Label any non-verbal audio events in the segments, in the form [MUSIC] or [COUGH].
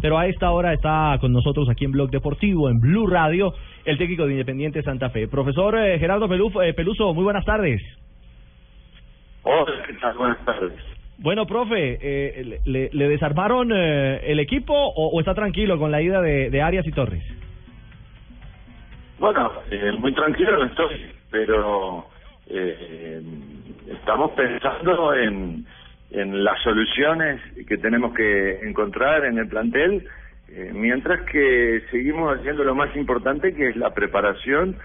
Pero a esta hora está con nosotros aquí en Blog Deportivo, en Blue Radio, el técnico de Independiente Santa Fe. Profesor eh, Gerardo eh, Peluso, muy buenas tardes. Hola, ¿qué tal? Buenas tardes. Bueno, profe, eh, le, desarmaron el equipo o, está tranquilo con la ida de, Arias y Torres? Bueno, muy tranquilo estoy, pero estamos pensando en en las soluciones que tenemos que encontrar en el plantel, eh, mientras que seguimos haciendo lo más importante que es la preparación,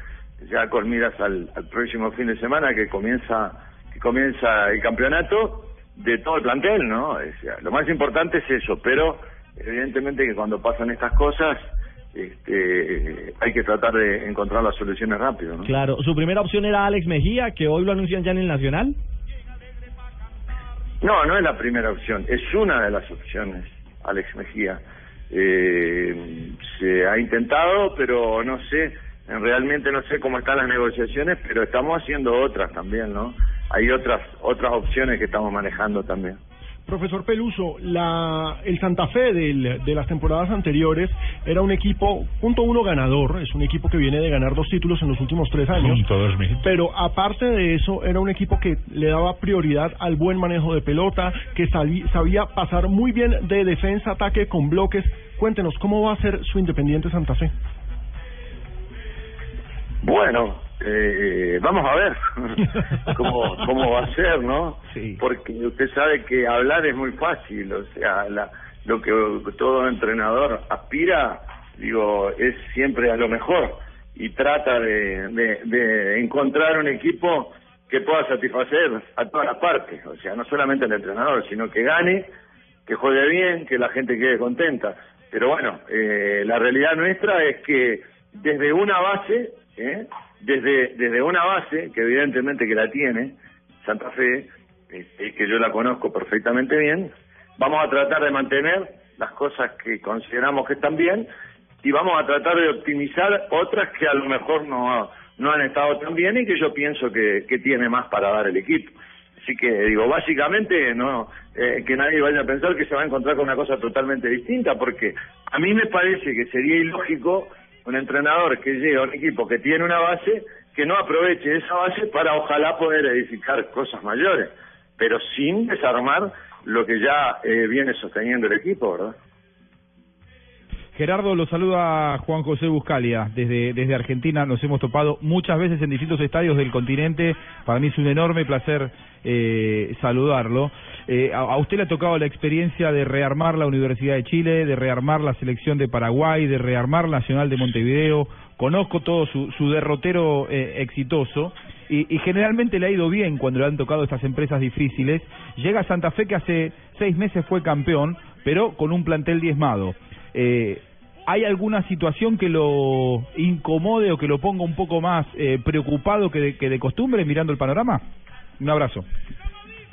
ya con miras al, próximo fin de semana que comienza que comienza el campeonato de todo el plantel, ¿no? Lo más importante es eso, pero evidentemente que cuando pasan estas cosas este, hay que tratar de encontrar las soluciones rápido, ¿no? Claro, su primera opción era Alex Mejía, que hoy lo anuncian ya en el Nacional. No, no es la primera opción, es una de las opciones, Alex Mejía. Eh, se ha intentado, pero no sé, realmente no sé cómo están las negociaciones, pero estamos haciendo otras también, ¿no? Hay otras otras opciones que estamos manejando también. Profesor Peluso, la, el Santa Fe del, de las temporadas anteriores era un equipo, punto uno, ganador. Es un equipo que viene de ganar dos títulos en los últimos tres años. Pero aparte de eso, era un equipo que le daba prioridad al buen manejo de pelota, que sabía pasar muy bien de defensa, ataque con bloques. Cuéntenos, ¿cómo va a ser su Independiente Santa Fe? Bueno, eh, vamos a ver [LAUGHS] cómo, cómo va a ser, ¿no? Porque usted sabe que hablar es muy fácil, o sea, la, lo que todo entrenador aspira, digo, es siempre a lo mejor y trata de, de, de encontrar un equipo que pueda satisfacer a todas las partes, o sea, no solamente al entrenador, sino que gane, que juegue bien, que la gente quede contenta. Pero bueno, eh, la realidad nuestra es que desde una base, ¿eh? Desde, desde una base, que evidentemente que la tiene, Santa Fe, este, que yo la conozco perfectamente bien, vamos a tratar de mantener las cosas que consideramos que están bien y vamos a tratar de optimizar otras que a lo mejor no, no han estado tan bien y que yo pienso que, que tiene más para dar el equipo. Así que digo, básicamente no eh, que nadie vaya a pensar que se va a encontrar con una cosa totalmente distinta, porque a mí me parece que sería ilógico un entrenador que llega a un equipo que tiene una base, que no aproveche esa base para ojalá poder edificar cosas mayores, pero sin desarmar lo que ya eh, viene sosteniendo el equipo, ¿verdad? Gerardo, lo saluda Juan José Buscalia. Desde, desde Argentina nos hemos topado muchas veces en distintos estadios del continente. Para mí es un enorme placer eh, saludarlo. Eh, a, usted le ha tocado la experiencia de rearmar la Universidad de Chile, de rearmar la selección de Paraguay, de rearmar Nacional de Montevideo. Conozco todo su, su derrotero eh, exitoso y, y, generalmente le ha ido bien cuando le han tocado estas empresas difíciles. Llega a Santa Fe que hace seis meses fue campeón, pero con un plantel diezmado. Eh, ¿Hay alguna situación que lo incomode o que lo ponga un poco más eh, preocupado que de, que de costumbre mirando el panorama? Un abrazo.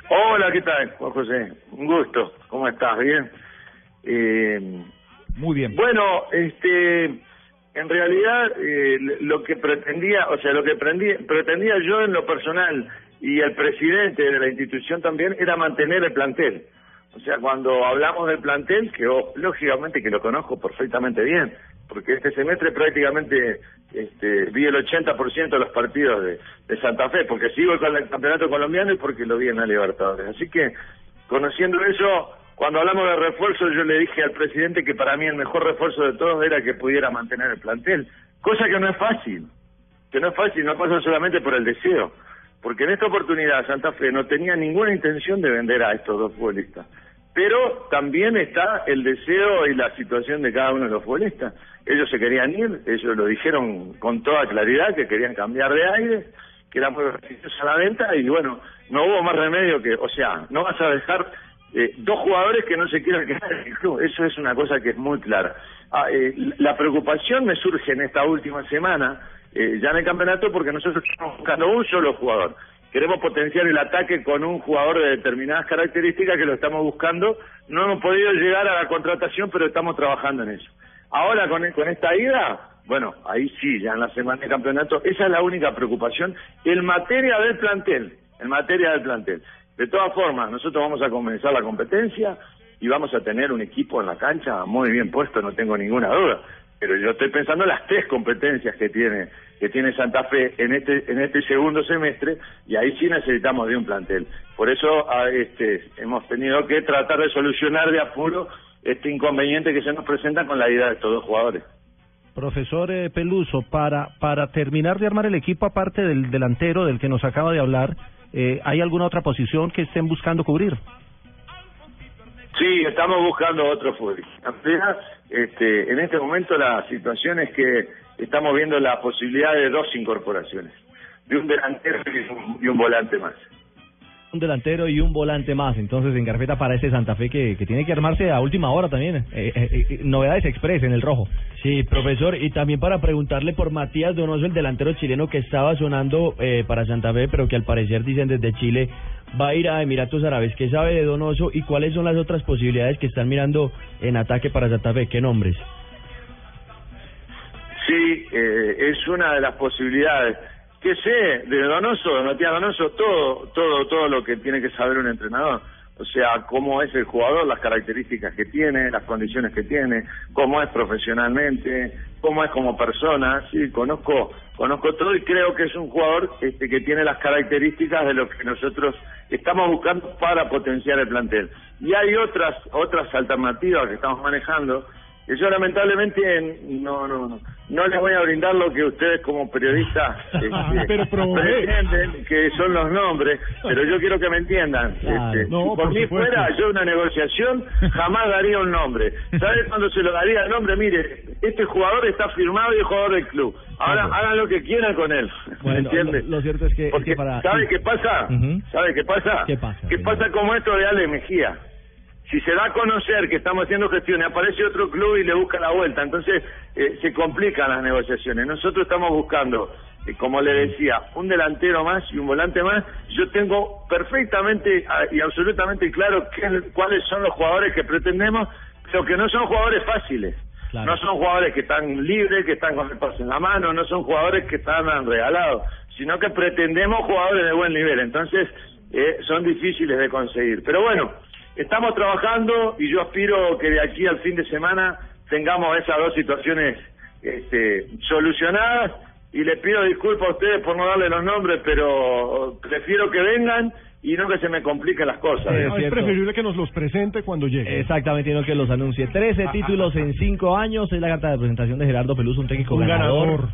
Hola, ¿qué tal, Juan José? Un gusto. ¿Cómo estás? ¿Bien? Eh, Muy bien. Bueno, este, en realidad eh, lo que pretendía, o sea, lo que pretendía yo en lo personal y el presidente de la institución también era mantener el plantel. O sea, cuando hablamos del plantel, que lógicamente que lo conozco perfectamente bien, porque este semestre prácticamente este, vi el 80% de los partidos de, de, Santa Fe, porque sigo con el campeonato colombiano y porque lo vi en la Libertadores. Así que, conociendo eso, cuando hablamos de refuerzo, yo le dije al presidente que para mí el mejor refuerzo de todos era que pudiera mantener el plantel, cosa que no es fácil, que no es fácil, no pasa solamente por el deseo, porque en esta oportunidad Santa Fe no tenía ninguna intención de vender a estos dos futbolistas pero también está el deseo y la situación de cada uno de los futbolistas. Ellos se querían ir, ellos lo dijeron con toda claridad, que querían cambiar de aire, que eran muy a la venta, y bueno, no hubo más remedio que, o sea, no vas a dejar eh, dos jugadores que no se quieran quedar en el club, eso es una cosa que es muy clara. Ah, eh, la preocupación me surge en esta última semana, eh, ya en el campeonato, porque nosotros estamos buscando un solo jugador queremos potenciar el ataque con un jugador de determinadas características que lo estamos buscando. No hemos podido llegar a la contratación, pero estamos trabajando en eso. Ahora con, con esta ida, bueno, ahí sí, ya en la semana de campeonato, esa es la única preocupación en materia del plantel, en materia del plantel. De todas formas, nosotros vamos a comenzar la competencia y vamos a tener un equipo en la cancha muy bien puesto, no tengo ninguna duda. Pero yo estoy pensando en las tres competencias que tiene que tiene Santa Fe en este en este segundo semestre y ahí sí necesitamos de un plantel. Por eso este, hemos tenido que tratar de solucionar de apuro este inconveniente que se nos presenta con la idea de estos dos jugadores. Profesor eh, Peluso, para, para terminar de armar el equipo, aparte del delantero del que nos acaba de hablar, eh, ¿hay alguna otra posición que estén buscando cubrir? Sí, estamos buscando otro futbolista. Este, en este momento la situación es que estamos viendo la posibilidad de dos incorporaciones, de un delantero y un volante más un delantero y un volante más, entonces en carpeta para ese Santa Fe que, que tiene que armarse a última hora también. Eh, eh, eh, novedades express en el rojo. Sí, profesor, y también para preguntarle por Matías Donoso, el delantero chileno que estaba sonando para Santa Fe, pero que al parecer dicen desde Chile va a ir a Emiratos Árabes. ¿Qué sabe de Donoso y cuáles son las otras posibilidades que están mirando en ataque para Santa Fe? ¿Qué nombres? Sí, es una de las posibilidades que sé de Donoso, de Matías Donoso, todo, todo, todo lo que tiene que saber un entrenador. O sea, cómo es el jugador, las características que tiene, las condiciones que tiene, cómo es profesionalmente, cómo es como persona. Sí, conozco, conozco todo y creo que es un jugador este, que tiene las características de lo que nosotros estamos buscando para potenciar el plantel. Y hay otras, otras alternativas que estamos manejando que yo lamentablemente no, no, no, no les voy a brindar lo que ustedes como periodistas [LAUGHS] este, pretenden, que son los nombres, pero yo quiero que me entiendan. Este, por, mí fuera yo una negociación jamás daría un nombre. ¿Sabes [LAUGHS] cuándo se lo daría el nombre? Mire, este jugador está firmado y es jugador del club. Ahora hagan lo que quieran con él. Bueno, Lo, cierto es que, Porque, ¿sabe qué pasa? ¿Sabe qué pasa? ¿Qué pasa? ¿Qué pasa como esto de Ale Mejía? Si se da a conocer que estamos haciendo gestiones, aparece otro club y le busca la vuelta, entonces eh, se complican las negociaciones. Nosotros estamos buscando, eh, como le decía, un delantero más y un volante más. Yo tengo perfectamente ah, y absolutamente claro cuáles son los jugadores que pretendemos, pero que no son jugadores fáciles. No son jugadores que están libres, que están con el pase en la mano, no son jugadores que están regalados, sino que pretendemos jugadores de buen nivel. Entonces, eh, son difíciles de conseguir. Pero bueno, Estamos trabajando y yo aspiro que de aquí al fin de semana tengamos esas dos situaciones este, solucionadas y les pido disculpas a ustedes por no darle los nombres, pero prefiero que vengan y no que se me compliquen las cosas. es, preferible que nos los presente cuando llegue. Exactamente, no que los anuncie. Trece [LAUGHS] títulos en cinco años es la carta de presentación de Gerardo Peluso, un técnico ganador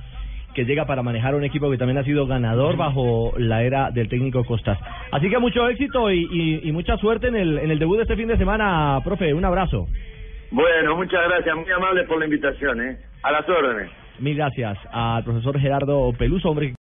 que llega para manejar un equipo que también ha sido ganador bajo la era del técnico Costas. Así que mucho éxito y, y, mucha suerte en el, en el debut de este fin de semana, profe. Un abrazo. Bueno, muchas gracias, muy amable por la invitación, ¿eh? A las órdenes. Mil gracias al profesor Gerardo Peluso, hombre